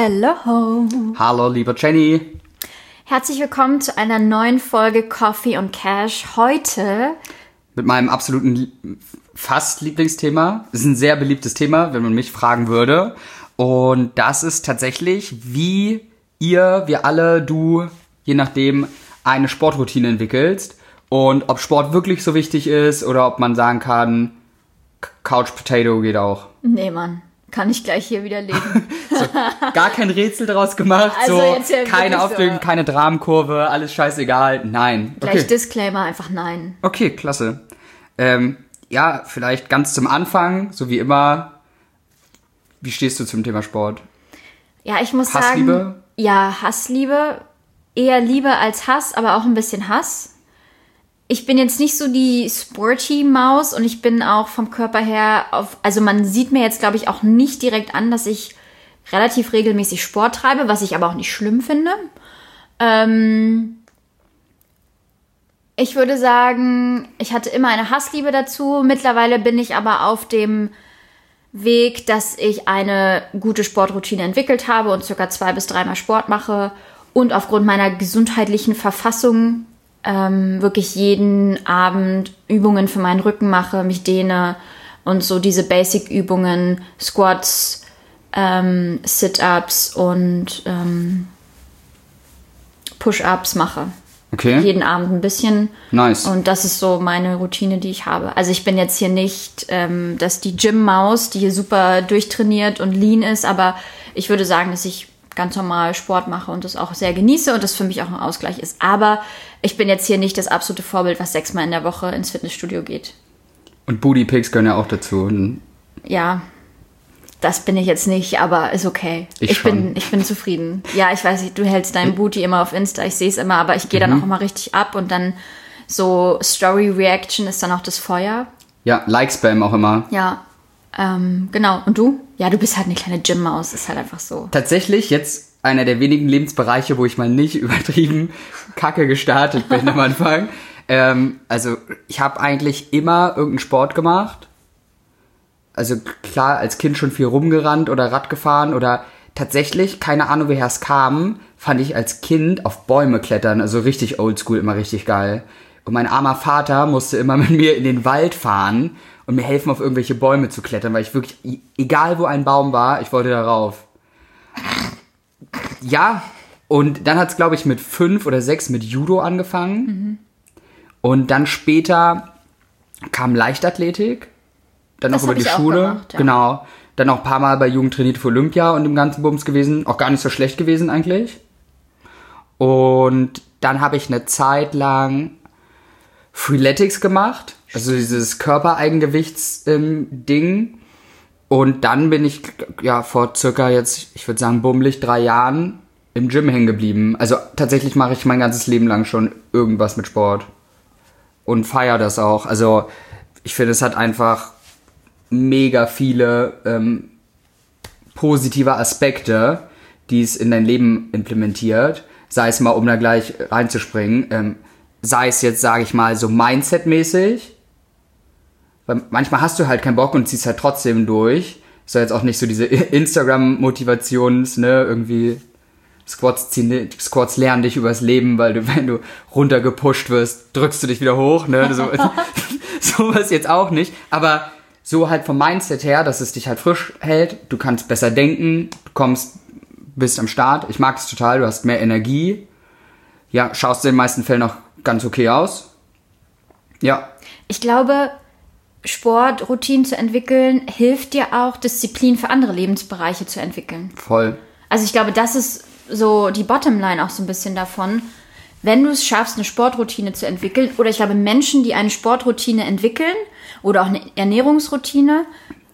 Hello. Hallo, lieber Jenny. Herzlich willkommen zu einer neuen Folge Coffee und Cash. Heute Mit meinem absoluten fast Lieblingsthema. Es ist ein sehr beliebtes Thema, wenn man mich fragen würde. Und das ist tatsächlich, wie ihr, wir alle, du, je nachdem, eine Sportroutine entwickelst. Und ob Sport wirklich so wichtig ist oder ob man sagen kann, Couch Potato geht auch. Nee, Mann. Kann ich gleich hier widerlegen. Gar kein Rätsel draus gemacht, Also so ja keine wirklich so. Aufregung, keine Dramenkurve, alles scheißegal. Nein. Gleich Okay. Disclaimer, einfach nein. Okay, klasse. Ähm, ja, vielleicht ganz zum Anfang, so wie immer. Wie stehst du zum Thema Sport? Ja, ich muss Hassliebe? sagen. Ja, Hassliebe. Eher Liebe als Hass, aber auch ein bisschen Hass. Ich bin jetzt nicht so die sporty Maus und ich bin auch vom Körper her auf, also man sieht mir jetzt glaube ich auch nicht direkt an, dass ich relativ regelmäßig Sport treibe, was ich aber auch nicht schlimm finde. Ähm, ich würde sagen, ich hatte immer eine Hassliebe dazu. Mittlerweile bin ich aber auf dem Weg, dass ich eine gute Sportroutine entwickelt habe und circa zwei bis dreimal Sport mache und aufgrund meiner gesundheitlichen Verfassung ähm, wirklich jeden Abend Übungen für meinen Rücken mache, mich dehne und so diese Basic-Übungen, Squats, ähm, Sit-ups und ähm, Push-ups mache. Okay. Jeden Abend ein bisschen. Nice. Und das ist so meine Routine, die ich habe. Also ich bin jetzt hier nicht, ähm, dass die Gym-Maus, die hier super durchtrainiert und lean ist, aber ich würde sagen, dass ich ganz normal Sport mache und das auch sehr genieße und das für mich auch ein Ausgleich ist. Aber ich bin jetzt hier nicht das absolute Vorbild, was sechsmal in der Woche ins Fitnessstudio geht. Und Booty Pics gehören ja auch dazu. Ja, das bin ich jetzt nicht, aber ist okay. Ich Ich, bin, ich bin zufrieden. Ja, ich weiß nicht, du hältst deinen Booty immer auf Insta, ich sehe es immer, aber ich gehe dann auch immer richtig ab und dann so Story Reaction ist dann auch das Feuer. Ja, Like-Spam auch immer. Ja, ähm, genau. Und du? Ja, du bist halt eine kleine Gym-Maus, ist halt einfach so. Tatsächlich jetzt einer der wenigen Lebensbereiche, wo ich mal nicht übertrieben kacke gestartet bin am Anfang. Ähm, also ich habe eigentlich immer irgendeinen Sport gemacht. Also klar, als Kind schon viel rumgerannt oder Rad gefahren oder tatsächlich, keine Ahnung, woher es kam, fand ich als Kind auf Bäume klettern, also richtig oldschool, immer richtig geil. Und mein armer Vater musste immer mit mir in den Wald fahren und mir helfen, auf irgendwelche Bäume zu klettern, weil ich wirklich, e- egal wo ein Baum war, ich wollte darauf. Ja, und dann hat es, glaube ich, mit fünf oder sechs mit Judo angefangen. Und dann später kam Leichtathletik. Dann Das noch über die auch Schule. gemacht, ja. Genau. Dann noch ein paar Mal bei Jugend trainiert für Olympia und dem ganzen Bums gewesen. Auch gar nicht so schlecht gewesen eigentlich. Und dann habe ich eine Zeit lang Freeletics gemacht. Also dieses Körpereigengewichtsding. Und dann bin ich ja vor circa jetzt, ich würde sagen, bummelig drei Jahren im Gym hängen geblieben. Also tatsächlich mache ich mein ganzes Leben lang schon irgendwas mit Sport. Und feiere das auch. Also ich finde, es hat einfach mega viele ähm, positive Aspekte, die es in dein Leben implementiert. Sei es mal, um da gleich reinzuspringen, ähm, sei es jetzt, sage ich mal, so Mindset-mäßig. Weil manchmal hast du halt keinen Bock und ziehst halt trotzdem durch. Soll jetzt auch nicht so diese Instagram-Motivations, ne, irgendwie Squats ziehen, Squats lernen dich übers Leben, weil du, wenn du runtergepusht wirst, drückst du dich wieder hoch, ne, so, sowas jetzt auch nicht. Aber so halt vom Mindset her, dass es dich halt frisch hält, du kannst besser denken, du kommst, bist am Start. Ich mag es total, du hast mehr Energie. Ja, schaust in den meisten Fällen auch ganz okay aus. Ja, Ich glaube, Sportroutinen zu entwickeln, hilft dir auch, Disziplin für andere Lebensbereiche zu entwickeln. voll. Also ich glaube, das ist so die Bottomline auch so ein bisschen davon. Wenn du es schaffst, eine Sportroutine zu entwickeln, oder ich glaube, Menschen, die eine Sportroutine entwickeln oder auch eine Ernährungsroutine,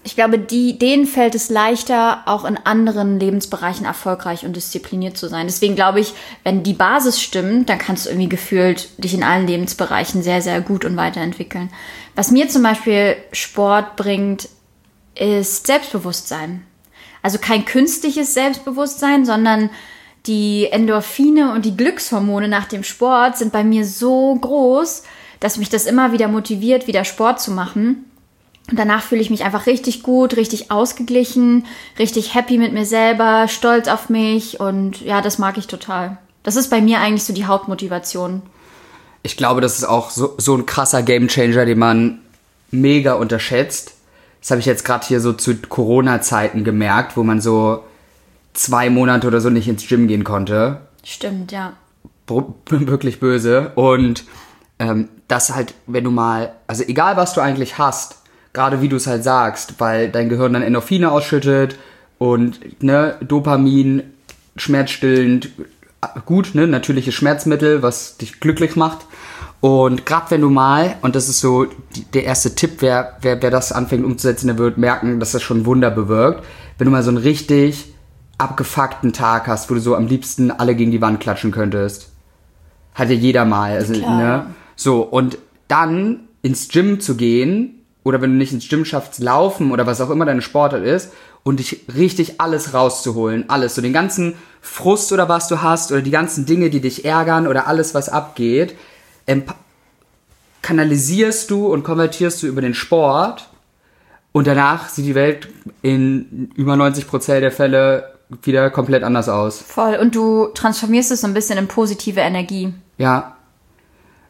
ich glaube, die, denen fällt es leichter, auch in anderen Lebensbereichen erfolgreich und diszipliniert zu sein. Deswegen glaube ich, wenn die Basis stimmt, dann kannst du irgendwie gefühlt dich in allen Lebensbereichen sehr, sehr gut und weiterentwickeln. Was mir zum Beispiel Sport bringt, ist Selbstbewusstsein. Also kein künstliches Selbstbewusstsein, sondern die Endorphine und die Glückshormone nach dem Sport sind bei mir so groß, dass mich das immer wieder motiviert, wieder Sport zu machen. Und danach fühle ich mich einfach richtig gut, richtig ausgeglichen, richtig happy mit mir selber, stolz auf mich und ja, das mag ich total. Das ist bei mir eigentlich so die Hauptmotivation. Ich glaube, das ist auch so, so ein krasser Gamechanger, den man mega unterschätzt. Das habe ich jetzt gerade hier so zu Corona-Zeiten gemerkt, wo man so zwei Monate oder so nicht ins Gym gehen konnte. Stimmt, ja. Wirklich böse. Und ähm, das halt, wenn du mal, also egal was du eigentlich hast, gerade wie du es halt sagst, weil dein Gehirn dann Endorphine ausschüttet und ne, Dopamin, schmerzstillend, gut, ne, natürliches Schmerzmittel, was dich glücklich macht. Und gerade wenn du mal, und das ist so der erste Tipp, wer, wer, wer das anfängt umzusetzen, der wird merken, dass das schon Wunder bewirkt. Wenn du mal so einen richtig abgefuckten Tag hast, wo du so am liebsten alle gegen die Wand klatschen könntest. Hat ja jeder mal. Also, Klar. ne? So, und dann ins Gym zu gehen, oder wenn du nicht ins Gym schaffst, laufen oder was auch immer deine Sportart ist, und dich richtig alles rauszuholen. Alles. So den ganzen Frust oder was du hast, oder die ganzen Dinge, die dich ärgern, oder alles, was abgeht, kanalisierst du und konvertierst du über den Sport und danach sieht die Welt in über 90% der Fälle wieder komplett anders aus. Voll. Und du transformierst es so ein bisschen in positive Energie. Ja.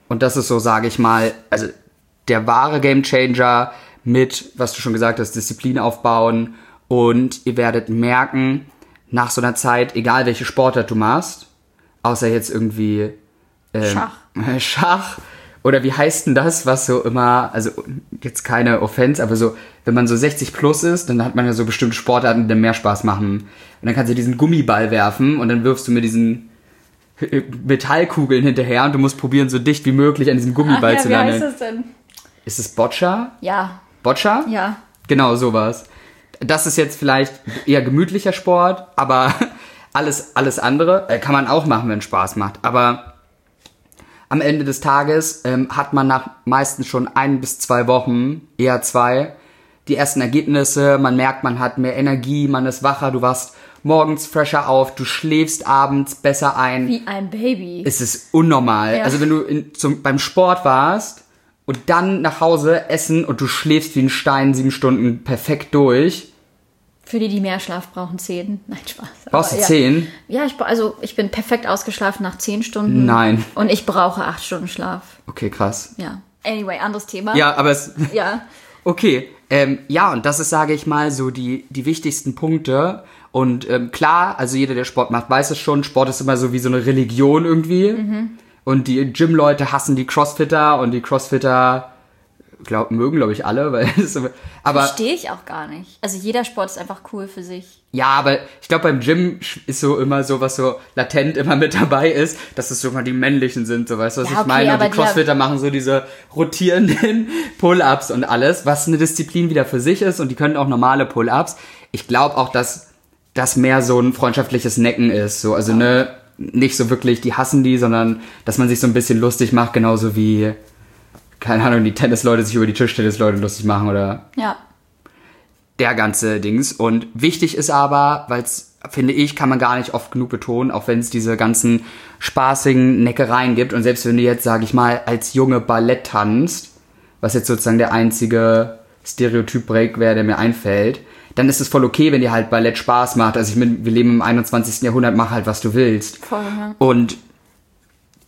Und das ist so, sage ich mal, also der wahre Gamechanger mit, was du schon gesagt hast, Disziplin aufbauen. Und ihr werdet merken, nach so einer Zeit, egal welche Sportart du machst, außer jetzt irgendwie ähm, Schach. Schach. Oder wie heißt denn das, was so immer, also jetzt keine Offense, aber so, wenn man so 60 plus ist, dann hat man ja so bestimmte Sportarten, die dann mehr Spaß machen. Und dann kannst du diesen Gummiball werfen und dann wirfst du mit diesen Metallkugeln hinterher und du musst probieren, so dicht wie möglich an diesem Gummiball zu landen. das denn? Ist es Boccia? Ja, Boccia? ja. Genau, sowas. Das ist jetzt vielleicht eher gemütlicher Sport, aber alles, alles andere äh, kann man auch machen, wenn es Spaß macht. Aber am Ende des Tages ähm, hat man nach meistens schon ein bis zwei Wochen, eher zwei, die ersten Ergebnisse. Man merkt, man hat mehr Energie, man ist wacher, du wachst morgens fresher auf, du schläfst abends besser ein. Wie ein Baby. Es ist unnormal. Ja. Also wenn du in, zum, beim Sport warst und dann nach Hause essen und du schläfst wie ein Stein sieben Stunden perfekt durch. Für die, die mehr Schlaf brauchen, zehn. Nein, Spaß. Brauchst du ja. zehn? Ja, ich, also ich bin perfekt ausgeschlafen nach zehn Stunden. Nein. Und ich brauche acht Stunden Schlaf. Okay, krass. Ja. Anyway, anderes Thema. Ja, aber es. Ja. Okay. Ähm, ja, und das ist, sage ich mal, so die, die wichtigsten Punkte. Und ähm, klar, also jeder, der Sport macht, weiß es schon. Sport ist immer so wie so eine Religion irgendwie. Und die Gym-Leute hassen die Crossfitter und die Crossfitter glaub, mögen, glaube ich, alle. Weil es so- aber Verstehe ich auch gar nicht. Also jeder Sport ist einfach cool für sich. Ja, aber ich glaube, beim Gym ist so immer so, was so latent immer mit dabei ist, dass es sogar die männlichen sind, so weißt du, was Ja, ich okay, meine? Und die die- Crossfitter machen so diese rotierenden Pull-Ups und alles, was eine Disziplin wieder für sich ist und die können auch normale Pull-Ups. Ich glaube auch, dass das mehr so ein freundschaftliches Necken ist, so, also ne, nicht so wirklich, die hassen die, sondern dass man sich so ein bisschen lustig macht, genauso wie, keine Ahnung, die Tennisleute sich über die Tischtennisleute lustig machen oder Ja. der ganze Dings. Und wichtig ist aber, weil es, finde ich, kann man gar nicht oft genug betonen, auch wenn es diese ganzen spaßigen Neckereien gibt. Und selbst wenn du jetzt, sage ich mal, als Junge Ballett tanzt, was jetzt sozusagen der einzige Stereotyp-Break wäre, der mir einfällt, dann ist es voll okay, wenn dir halt Ballett Spaß macht. Also ich meine, wir leben im 21. Jahrhundert, mach halt, was du willst. Voll, ja. Und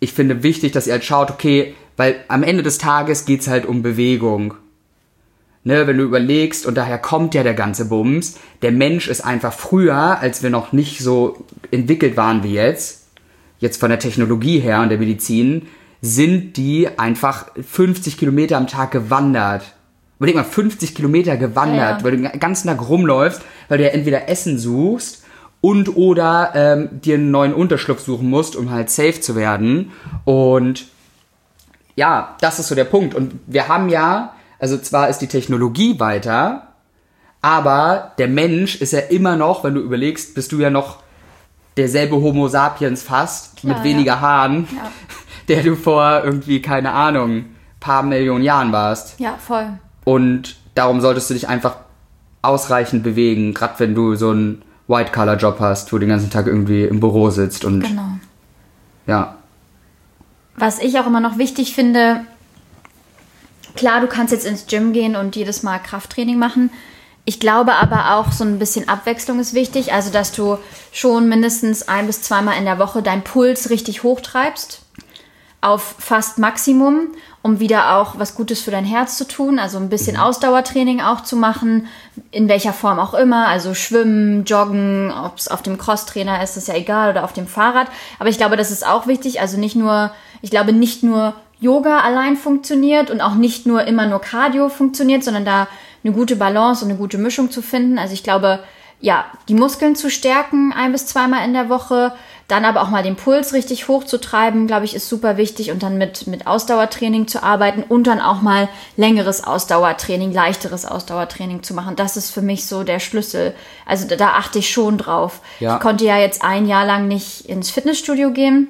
ich finde wichtig, dass ihr halt schaut, okay, weil am Ende des Tages geht's halt um Bewegung. Ne, wenn du überlegst, und daher kommt ja der ganze Bums, der Mensch ist einfach früher, als wir noch nicht so entwickelt waren wie jetzt, jetzt von der Technologie her und der Medizin, sind die einfach 50 Kilometer am Tag gewandert. Überleg mal, 50 Kilometer gewandert, Ja, ja. weil du den ganzen Tag rumläufst, weil du ja entweder Essen suchst und oder ähm, dir einen neuen Unterschlupf suchen musst, um halt safe zu werden. Und ja, das ist so der Punkt. Und wir haben ja, also zwar ist die Technologie weiter, aber der Mensch ist ja immer noch, wenn du überlegst, bist du ja noch derselbe Homo sapiens fast, Klar, mit weniger ja. Haaren, der du vor irgendwie, keine Ahnung, paar Millionen Jahren warst. Ja, voll. Und darum solltest du dich einfach ausreichend bewegen, gerade wenn du so einen White-Collar-Job hast, wo du den ganzen Tag irgendwie im Büro sitzt und Genau. ja. Was ich auch immer noch wichtig finde, klar, du kannst jetzt ins Gym gehen und jedes Mal Krafttraining machen. Ich glaube aber auch, so ein bisschen Abwechslung ist wichtig. Also, dass du schon mindestens ein bis zweimal in der Woche deinen Puls richtig hochtreibst. Auf fast Maximum, um wieder auch was Gutes für dein Herz zu tun. Also ein bisschen Ausdauertraining auch zu machen. In welcher Form auch immer. Also Schwimmen, Joggen, ob es auf dem Crosstrainer ist, ist ja egal. Oder auf dem Fahrrad. Aber ich glaube, das ist auch wichtig. Also nicht nur, ich glaube nicht nur Yoga allein funktioniert und auch nicht nur immer nur Cardio funktioniert, sondern da eine gute Balance und eine gute Mischung zu finden. Also ich glaube, ja, die Muskeln zu stärken ein bis zweimal in der Woche, dann aber auch mal den Puls richtig hochzutreiben, glaube ich, ist super wichtig und dann mit, mit Ausdauertraining zu arbeiten und dann auch mal längeres Ausdauertraining, leichteres Ausdauertraining zu machen. Das ist für mich so der Schlüssel. Also da, da achte ich schon drauf. Ja. Ich konnte ja jetzt ein Jahr lang nicht ins Fitnessstudio gehen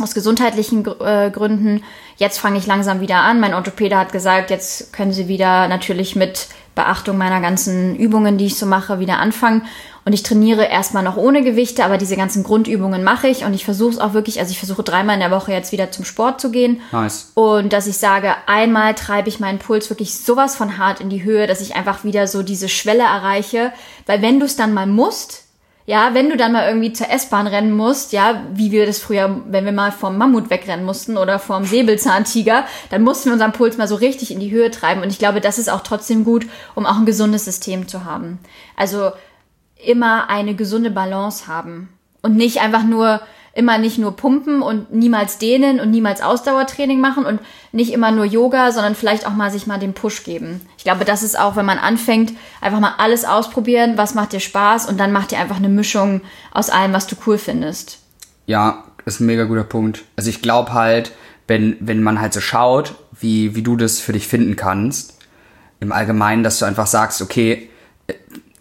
aus gesundheitlichen äh, Gründen. Jetzt fange ich langsam wieder an. Mein Orthopäde hat gesagt, jetzt können Sie wieder natürlich mit Beachtung meiner ganzen Übungen, die ich so mache, wieder anfangen. Und ich trainiere erstmal noch ohne Gewichte, aber diese ganzen Grundübungen mache ich und ich versuche es auch wirklich, also ich versuche dreimal in der Woche jetzt wieder zum Sport zu gehen. Nice. Und dass ich sage, einmal treibe ich meinen Puls wirklich sowas von hart in die Höhe, dass ich einfach wieder so diese Schwelle erreiche. Weil wenn du es dann mal musst, ja, wenn du dann mal irgendwie zur S-Bahn rennen musst, ja, wie wir das früher, wenn wir mal vom Mammut wegrennen mussten oder vom Säbelzahntiger, dann mussten wir unseren Puls mal so richtig in die Höhe treiben. Und ich glaube, das ist auch trotzdem gut, um auch ein gesundes System zu haben. Also immer eine gesunde Balance haben. Und nicht einfach nur, immer nicht nur pumpen und niemals dehnen und niemals Ausdauertraining machen und nicht immer nur Yoga, sondern vielleicht auch mal sich mal den Push geben. Ich glaube, das ist auch, wenn man anfängt, einfach mal alles ausprobieren, was macht dir Spaß und dann macht dir einfach eine Mischung aus allem, was du cool findest. Ja, ist ein mega guter Punkt. Also ich glaube halt, wenn, wenn man halt so schaut, wie, wie du das für dich finden kannst, im Allgemeinen, dass du einfach sagst, okay, äh,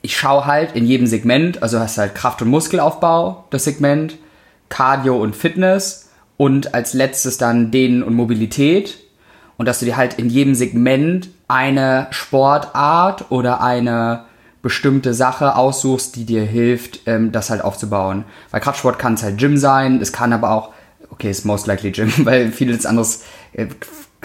ich schaue halt in jedem Segment, also hast halt Kraft- und Muskelaufbau, das Segment, Cardio und Fitness und als letztes dann Dehnen und Mobilität. Und dass du dir halt in jedem Segment eine Sportart oder eine bestimmte Sache aussuchst, die dir hilft, ähm, das halt aufzubauen. Weil Kraftsport kann es halt Gym sein, es kann aber auch, okay, ist most likely Gym, weil vieles anderes äh,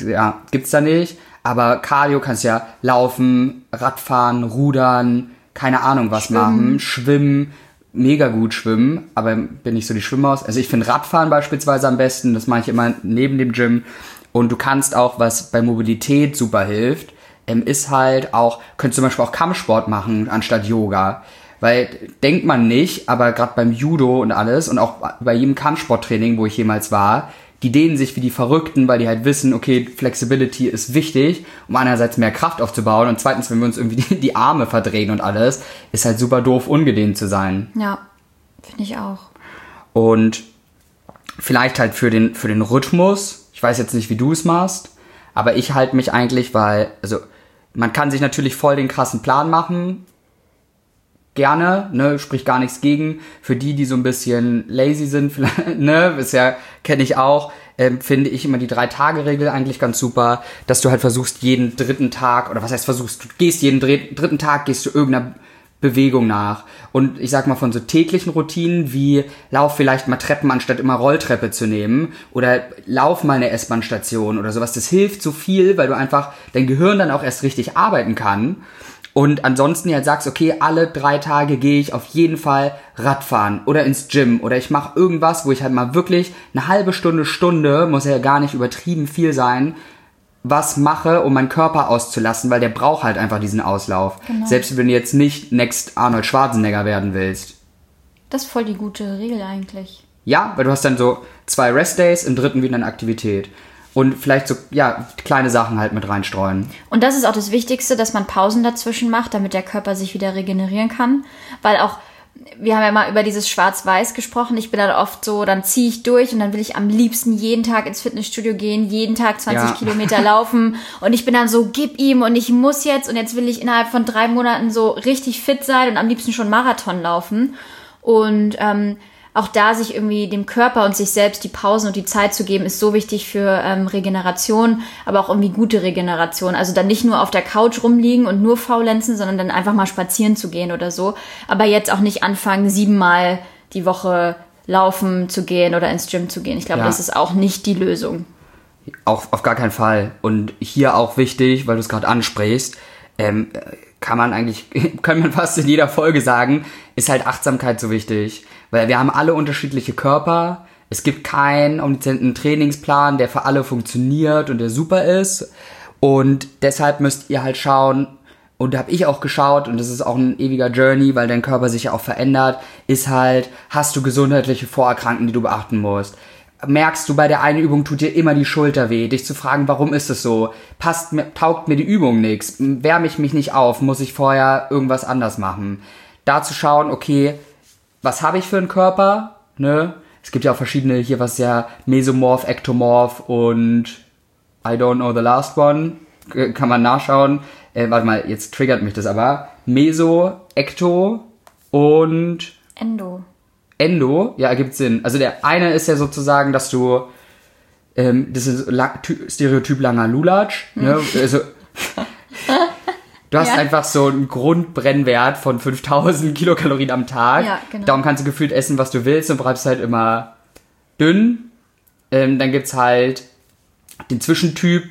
ja, gibt's da nicht. Aber Cardio kannst ja laufen, Radfahren, rudern, keine Ahnung was machen, schwimmen, mega gut schwimmen, aber bin nicht so die Schwimmmaus. Also ich finde Radfahren beispielsweise am besten, das mache ich immer neben dem Gym. Und du kannst auch, was bei Mobilität super hilft, ähm, ist halt auch, könntest zum Beispiel auch Kampfsport machen anstatt Yoga. Weil denkt man nicht, aber gerade beim Judo und alles und auch bei jedem Kampfsporttraining, wo ich jemals war, die dehnen sich wie die Verrückten, weil die halt wissen, okay, Flexibility ist wichtig, um einerseits mehr Kraft aufzubauen und zweitens, wenn wir uns irgendwie die, die Arme verdrehen und alles, ist halt super doof, ungedehnt zu sein. Ja, finde ich auch. Und vielleicht halt für den, für den Rhythmus, ich weiß jetzt nicht, wie du es machst, aber ich halte mich eigentlich, weil, also man kann sich natürlich voll den krassen Plan machen, gerne, ne, spricht gar nichts gegen. Für die, die so ein bisschen lazy sind, ne, ist kenne ich auch, ähm, finde ich immer die Drei-Tage-Regel eigentlich ganz super, dass du halt versuchst, jeden dritten Tag, oder was heißt versuchst, du gehst jeden dr dritten Tag, gehst du irgendeiner Bewegung nach. Und ich sag mal von so täglichen Routinen wie lauf vielleicht mal Treppen anstatt immer Rolltreppe zu nehmen oder lauf mal eine S-Bahn-Station oder sowas. Das hilft so viel, weil du einfach dein Gehirn dann auch erst richtig arbeiten kann. Und ansonsten halt sagst, okay, alle drei Tage gehe ich auf jeden Fall Radfahren oder ins Gym oder ich mache irgendwas, wo ich halt mal wirklich eine halbe Stunde, Stunde, muss ja gar nicht übertrieben viel sein, was mache, um meinen Körper auszulassen, weil der braucht halt einfach diesen Auslauf. Selbst wenn du jetzt nicht next Arnold Schwarzenegger werden willst. Das ist voll die gute Regel eigentlich. Ja, weil du hast dann so zwei Restdays, im dritten wieder eine Aktivität. Und vielleicht so, ja, kleine Sachen halt mit reinstreuen. Und das ist auch das Wichtigste, dass man Pausen dazwischen macht, damit der Körper sich wieder regenerieren kann. Weil auch, wir haben ja mal über dieses Schwarz-Weiß gesprochen. Ich bin dann oft so, dann ziehe ich durch und dann will ich am liebsten jeden Tag ins Fitnessstudio gehen, jeden Tag 20 Ja. Kilometer laufen. Und ich bin dann so, gib ihm und ich muss jetzt und jetzt will ich innerhalb von drei Monaten so richtig fit sein und am liebsten schon Marathon laufen. Und ähm, auch da sich irgendwie dem Körper und sich selbst die Pausen und die Zeit zu geben, ist so wichtig für ähm, Regeneration, aber auch irgendwie gute Regeneration. Also dann nicht nur auf der Couch rumliegen und nur faulenzen, sondern dann einfach mal spazieren zu gehen oder so. Aber jetzt auch nicht anfangen, siebenmal die Woche laufen zu gehen oder ins Gym zu gehen. Ich glaube, Ja. das ist auch nicht die Lösung. Auch auf gar keinen Fall. Und hier auch wichtig, weil du es gerade ansprichst, ähm, kann man eigentlich, kann man fast in jeder Folge sagen, ist halt Achtsamkeit so wichtig. Weil wir haben alle unterschiedliche Körper. Es gibt keinen omnizenten Trainingsplan, der für alle funktioniert und der super ist. Und deshalb müsst ihr halt schauen, und da habe ich auch geschaut, und das ist auch ein ewiger Journey, weil dein Körper sich ja auch verändert, ist halt, hast du gesundheitliche Vorerkrankungen, die du beachten musst? Merkst du, bei der einen Übung tut dir immer die Schulter weh, dich zu fragen, warum ist es so? Passt mir, taugt mir die Übung nichts? Wärme ich mich nicht auf? Muss ich vorher irgendwas anders machen? Da zu schauen, okay, was habe ich für einen Körper? Ne? Es gibt ja auch verschiedene, hier was ja Mesomorph, Ektomorph und I don't know the last one. Kann man nachschauen äh, warte mal, jetzt triggert mich das aber. Meso, Ekto und Endo. Endo, ja, ergibt Sinn. Also der eine ist ja sozusagen, dass du ähm, das ist Stereotyp langer Lulatsch, ne? Hm. Also, Du hast ja. einfach so einen Grundbrennwert von 5000 Kilokalorien am Tag. Ja, genau. Darum kannst du gefühlt essen, was du willst und bleibst halt immer dünn. Ähm, dann gibt's halt den Zwischentyp,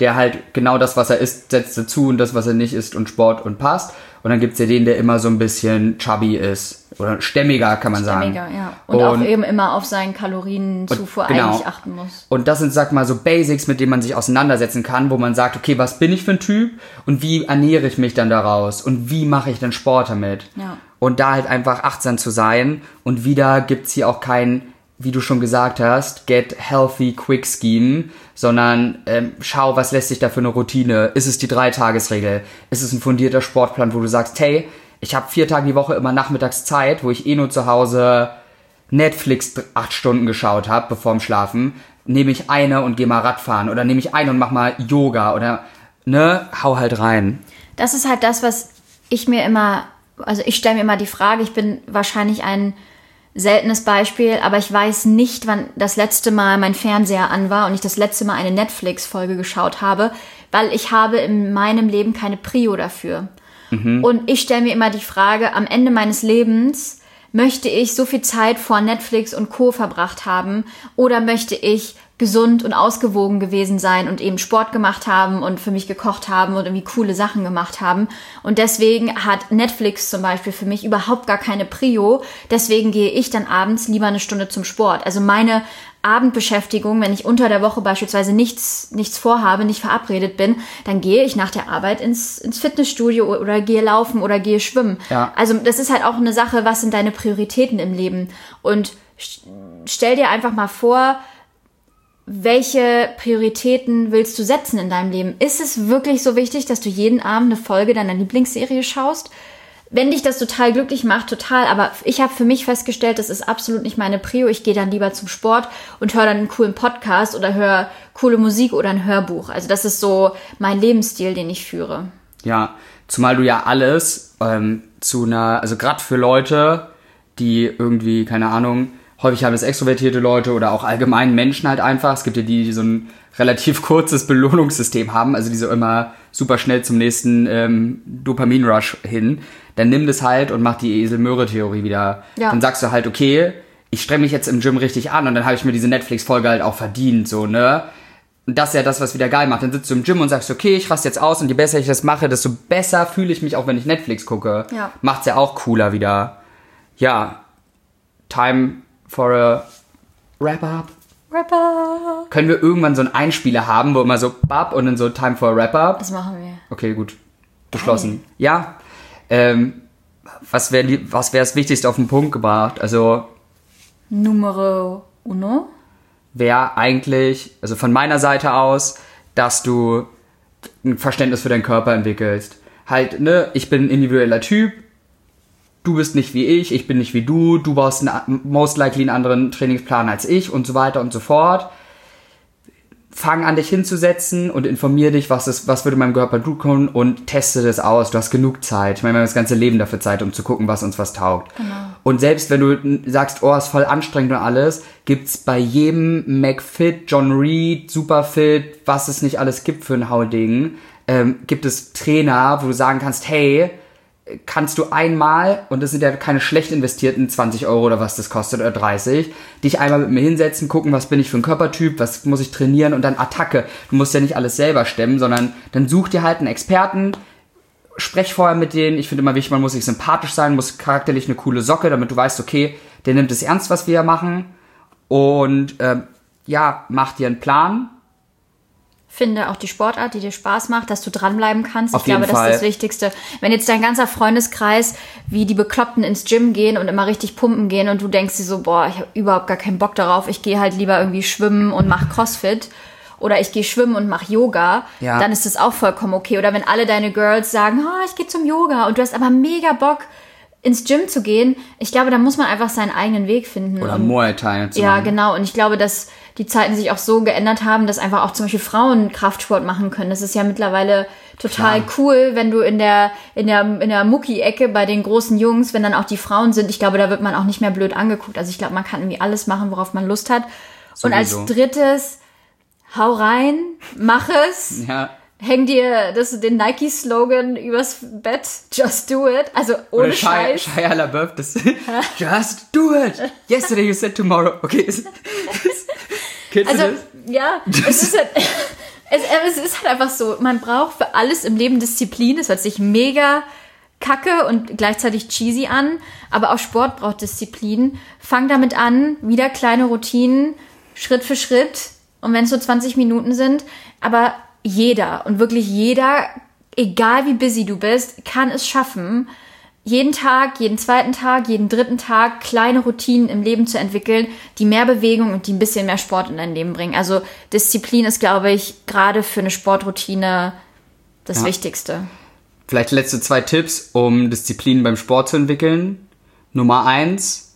der halt genau das, was er isst, setzt dazu und das, was er nicht isst und Sport und passt. Und dann gibt's ja den, der immer so ein bisschen chubby ist. Oder stämmiger, kann man stämmiger, sagen. ja. Und, und, auch eben immer auf seinen Kalorienzufuhr genau. eigentlich achten muss. Und das sind, sag mal, so Basics, mit denen man sich auseinandersetzen kann, wo man sagt, okay, was bin ich für ein Typ und wie ernähre ich mich dann daraus und wie mache ich dann Sport damit? Ja. Und da halt einfach achtsam zu sein. Und wieder gibt's hier auch kein wie du schon gesagt hast, get healthy quick scheme, sondern ähm, schau, was lässt sich da für eine Routine? Ist es die Dreitagesregel? Ist es ein fundierter Sportplan, wo du sagst, hey, ich habe vier Tage die Woche immer nachmittags Zeit, wo ich eh nur zu Hause Netflix acht Stunden geschaut habe, bevor Schlafen, nehme ich eine und gehe mal Radfahren oder nehme ich eine und mach mal Yoga oder ne, hau halt rein. Das ist halt das, was ich mir immer, also ich stelle mir immer die Frage, ich bin wahrscheinlich ein seltenes Beispiel, aber ich weiß nicht, wann das letzte Mal mein Fernseher an war und ich das letzte Mal eine Netflix-Folge geschaut habe, weil ich habe in meinem Leben keine Prio dafür. Mhm. Und ich stelle mir immer die Frage, am Ende meines Lebens möchte ich so viel Zeit vor Netflix und Co verbracht haben oder möchte ich gesund und ausgewogen gewesen sein und eben Sport gemacht haben und für mich gekocht haben und irgendwie coole Sachen gemacht haben. Und deswegen hat Netflix zum Beispiel für mich überhaupt gar keine Prio. Deswegen gehe ich dann abends lieber eine Stunde zum Sport. Also meine Abendbeschäftigung, wenn ich unter der Woche beispielsweise nichts, nichts vorhabe, nicht verabredet bin, dann gehe ich nach der Arbeit ins, ins Fitnessstudio oder gehe laufen oder gehe schwimmen. Ja. Also das ist halt auch eine Sache, was sind deine Prioritäten im Leben? Und stell dir einfach mal vor, welche Prioritäten willst du setzen in deinem Leben? Ist es wirklich so wichtig, dass du jeden Abend eine Folge deiner Lieblingsserie schaust? Wenn dich das total glücklich macht, total, aber ich habe für mich festgestellt, das ist absolut nicht meine Prio. Ich gehe dann lieber zum Sport und höre dann einen coolen Podcast oder höre coole Musik oder ein Hörbuch. Also das ist so mein Lebensstil, den ich führe. Ja, zumal du ja alles ähm, zu einer, also gerade für Leute, die irgendwie, keine Ahnung, häufig haben es extrovertierte Leute oder auch allgemein Menschen halt einfach. Es gibt ja die, die so ein relativ kurzes Belohnungssystem haben, also die so immer super schnell zum nächsten ähm, Dopamin-Rush hin. Dann nimm das halt und mach die Esel-Möhre-Theorie wieder. Ja. Dann sagst du halt, okay, ich streng mich jetzt im Gym richtig an und dann habe ich mir diese Netflix-Folge halt auch verdient, so, ne? Und das ist ja das, was wieder geil macht. Dann sitzt du im Gym und sagst, okay, ich raste jetzt aus und je besser ich das mache, desto besser fühle ich mich auch, wenn ich Netflix gucke. Ja. Macht's ja auch cooler wieder. Ja, Time for a Wrap-Up. Wrap-Up. Können wir irgendwann so einen Einspieler haben, wo immer so Bab und dann so Time for a Wrap-Up? Das machen wir. Okay, gut. Beschlossen. Geil. Ja. Ähm, was wäre was wär das Wichtigste auf den Punkt gebracht? Also. Numero uno? Wäre eigentlich, also von meiner Seite aus, dass du ein Verständnis für deinen Körper entwickelst. Halt, ne, ich bin ein individueller Typ, du bist nicht wie ich, ich bin nicht wie du, du brauchst einen, most likely einen anderen Trainingsplan als ich und so weiter und so fort. Fang an, dich hinzusetzen und informier dich, was, ist, was würde meinem Körper gut tun und teste das aus. Du hast genug Zeit. Ich meine, wir haben das ganze Leben dafür Zeit, um zu gucken, was uns was taugt. Genau. Und selbst wenn du sagst, oh, ist voll anstrengend und alles, gibt's bei jedem McFit, John Reed, Superfit, was es nicht alles gibt für ein Hauding, ähm, gibt es Trainer, wo du sagen kannst, hey, kannst du einmal, und das sind ja keine schlecht investierten 20 Euro oder was das kostet oder 30, dich einmal mit mir hinsetzen, gucken, was bin ich für ein Körpertyp, was muss ich trainieren und dann Attacke. Du musst ja nicht alles selber stemmen, sondern dann such dir halt einen Experten, sprech vorher mit denen. Ich finde immer wichtig, man muss sich sympathisch sein, muss charakterlich eine coole Socke, damit du weißt, okay, der nimmt es ernst, was wir hier machen. Und ähm, ja, mach dir einen Plan, Finde auch die Sportart, die dir Spaß macht, dass du dranbleiben kannst. Auf ich glaube, jeden das Fall. ist das Wichtigste. Wenn jetzt dein ganzer Freundeskreis wie die Bekloppten ins Gym gehen und immer richtig pumpen gehen und du denkst dir so, boah, ich habe überhaupt gar keinen Bock darauf, ich gehe halt lieber irgendwie schwimmen und mach Crossfit oder ich gehe schwimmen und mach Yoga, Ja. dann ist das auch vollkommen okay. Oder wenn alle deine Girls sagen, oh, ich gehe zum Yoga und du hast aber mega Bock ins Gym zu gehen, ich glaube, da muss man einfach seinen eigenen Weg finden. oder Muay Thai zu ja, machen. genau. Und ich glaube, dass die Zeiten sich auch so geändert haben, dass einfach auch zum Beispiel Frauen Kraftsport machen können. Das ist ja mittlerweile total Klar. cool, wenn du in der, in der, in der Mucki-Ecke bei den großen Jungs, wenn dann auch die Frauen sind, ich glaube, da wird man auch nicht mehr blöd angeguckt. Also ich glaube, man kann irgendwie alles machen, worauf man Lust hat. Und als Sowieso. drittes, hau rein, mach es. Ja. Häng dir das, den Nike-Slogan übers Bett, just do it. Also ohne Oder Shia, Scheiß. Shia LaBeouf, das Just do it. Yesterday you said tomorrow. Okay. ist- Kennst Also, ja, es ist halt, es, es ist halt einfach so, man braucht für alles im Leben Disziplin. Das hört sich mega kacke und gleichzeitig cheesy an, aber auch Sport braucht Disziplin. Fang damit an, wieder kleine Routinen, Schritt für Schritt. Und wenn es so 20 Minuten sind, aber jeder und wirklich jeder, egal wie busy du bist, kann es schaffen, jeden Tag, jeden zweiten Tag, jeden dritten Tag kleine Routinen im Leben zu entwickeln, die mehr Bewegung und die ein bisschen mehr Sport in dein Leben bringen. Also Disziplin ist, glaube ich, gerade für eine Sportroutine das Ja. Wichtigste. Vielleicht letzte zwei Tipps, um Disziplin beim Sport zu entwickeln. Nummer eins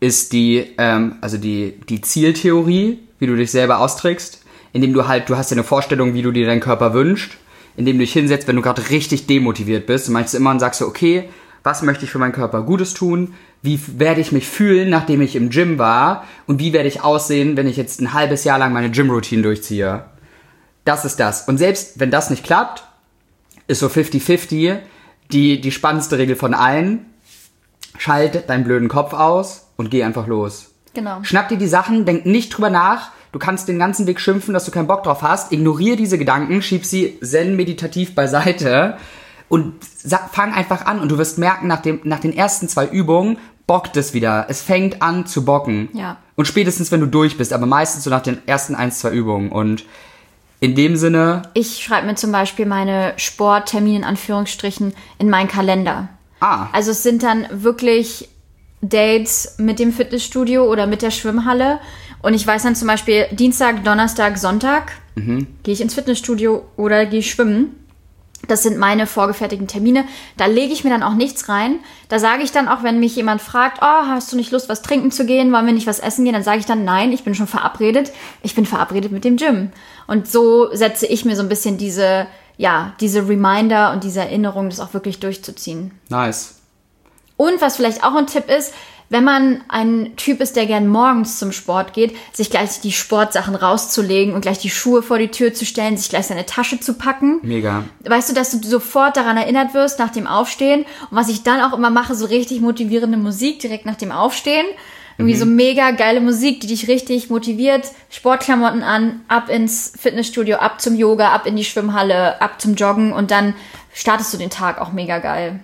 ist die, ähm, also die, die Zieltheorie, wie du dich selber austrickst, indem du halt, du hast ja eine Vorstellung, wie du dir deinen Körper wünschst, indem du dich hinsetzt, wenn du gerade richtig demotiviert bist, du meinst immer und sagst so, okay, was möchte ich für meinen Körper Gutes tun? Wie werde ich mich fühlen, nachdem ich im Gym war? Und wie werde ich aussehen, wenn ich jetzt ein halbes Jahr lang meine Gym-Routine durchziehe? Das ist das. Und selbst wenn das nicht klappt, ist so 50-50 die, die spannendste Regel von allen. Schalt deinen blöden Kopf aus und geh einfach los. Genau. Schnapp dir die Sachen, denk nicht drüber nach. Du kannst den ganzen Weg schimpfen, dass du keinen Bock drauf hast. Ignoriere diese Gedanken, schieb sie zen-meditativ beiseite und fang einfach an. Und du wirst merken, nach, dem, nach den ersten zwei Übungen bockt es wieder. Es fängt an zu bocken. Ja. Und spätestens, wenn du durch bist, aber meistens so nach den ersten ein, zwei Übungen. Und in dem Sinne, Ich schreibe mir zum Beispiel meine Sporttermine in Anführungsstrichen in meinen Kalender. ah, Also es sind dann wirklich Dates mit dem Fitnessstudio oder mit der Schwimmhalle. Und ich weiß dann zum Beispiel Dienstag, Donnerstag, Sonntag gehe ich ins Fitnessstudio oder gehe schwimmen. Das sind meine vorgefertigten Termine. Da lege ich mir dann auch nichts rein. Da sage ich dann auch, wenn mich jemand fragt, oh, hast du nicht Lust, was trinken zu gehen? Wollen wir nicht was essen gehen? Dann sage ich dann, nein, ich bin schon verabredet. Ich bin verabredet mit dem Gym. Und so setze ich mir so ein bisschen diese, ja, diese Reminder und diese Erinnerung, das auch wirklich durchzuziehen. nice. Und was vielleicht auch ein Tipp ist, wenn man ein Typ ist, der gern morgens zum Sport geht, sich gleich die Sportsachen rauszulegen und gleich die Schuhe vor die Tür zu stellen, sich gleich seine Tasche zu packen. Mega. Weißt du, dass du sofort daran erinnert wirst nach dem Aufstehen. Und was ich dann auch immer mache, so richtig motivierende Musik direkt nach dem Aufstehen. Irgendwie so mega geile Musik, die dich richtig motiviert. Sportklamotten an, ab ins Fitnessstudio, ab zum Yoga, ab in die Schwimmhalle, ab zum Joggen und dann startest du den Tag auch mega geil.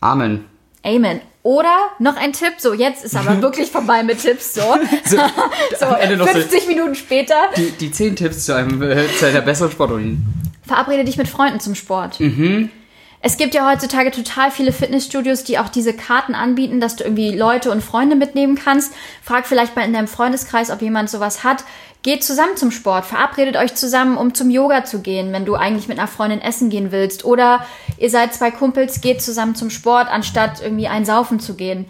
Amen. Amen. Oder noch ein Tipp, so jetzt ist aber wirklich vorbei mit Tipps, so. So, so am Ende noch so 50 Minuten später. die, die 10 Tipps zu, einem, äh, zu einer besseren Sportroutine. Verabrede dich mit Freunden zum Sport. Es gibt ja heutzutage total viele Fitnessstudios, die auch diese Karten anbieten, dass du irgendwie Leute und Freunde mitnehmen kannst. Frag vielleicht mal in deinem Freundeskreis, ob jemand sowas hat. Geht zusammen zum Sport, verabredet euch zusammen, um zum Yoga zu gehen, wenn du eigentlich mit einer Freundin essen gehen willst. Oder ihr seid zwei Kumpels, geht zusammen zum Sport, anstatt irgendwie einsaufen zu gehen.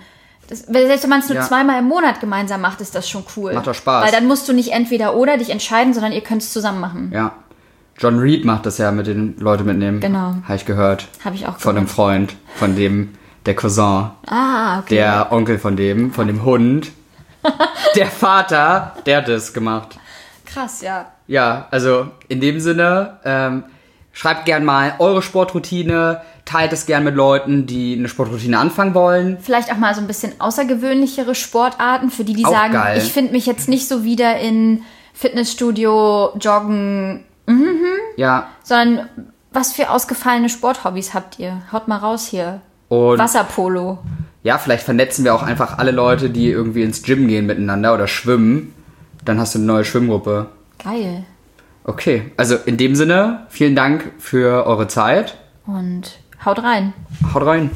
Das, selbst wenn man es nur Ja. zweimal im Monat gemeinsam macht, ist das schon cool. Macht doch Spaß. Weil dann musst du nicht entweder oder dich entscheiden, sondern ihr könnt es zusammen machen. Ja. John Reed macht das ja mit den Leuten mitnehmen. Genau. Habe ich gehört. Habe ich auch Von einem gehört. Freund, von dem, der Cousin, Ah, okay. der Onkel von dem, von dem Hund. der Vater, der hat das gemacht. Krass, ja. Ja, also in dem Sinne, ähm, schreibt gern mal eure Sportroutine, teilt es gern mit Leuten, die eine Sportroutine anfangen wollen. Vielleicht auch mal so ein bisschen außergewöhnlichere Sportarten, für die, die Auch sagen, geil. ich finde mich jetzt nicht so wieder in Fitnessstudio, Joggen, Ja. sondern was für ausgefallene Sporthobbys habt ihr? Haut mal raus hier. Und Wasserpolo. Ja, vielleicht vernetzen wir auch einfach alle Leute, die irgendwie ins Gym gehen miteinander oder schwimmen. Dann hast du eine neue Schwimmgruppe. Geil. Okay, also in dem Sinne, vielen Dank für eure Zeit. Und haut rein. Haut rein.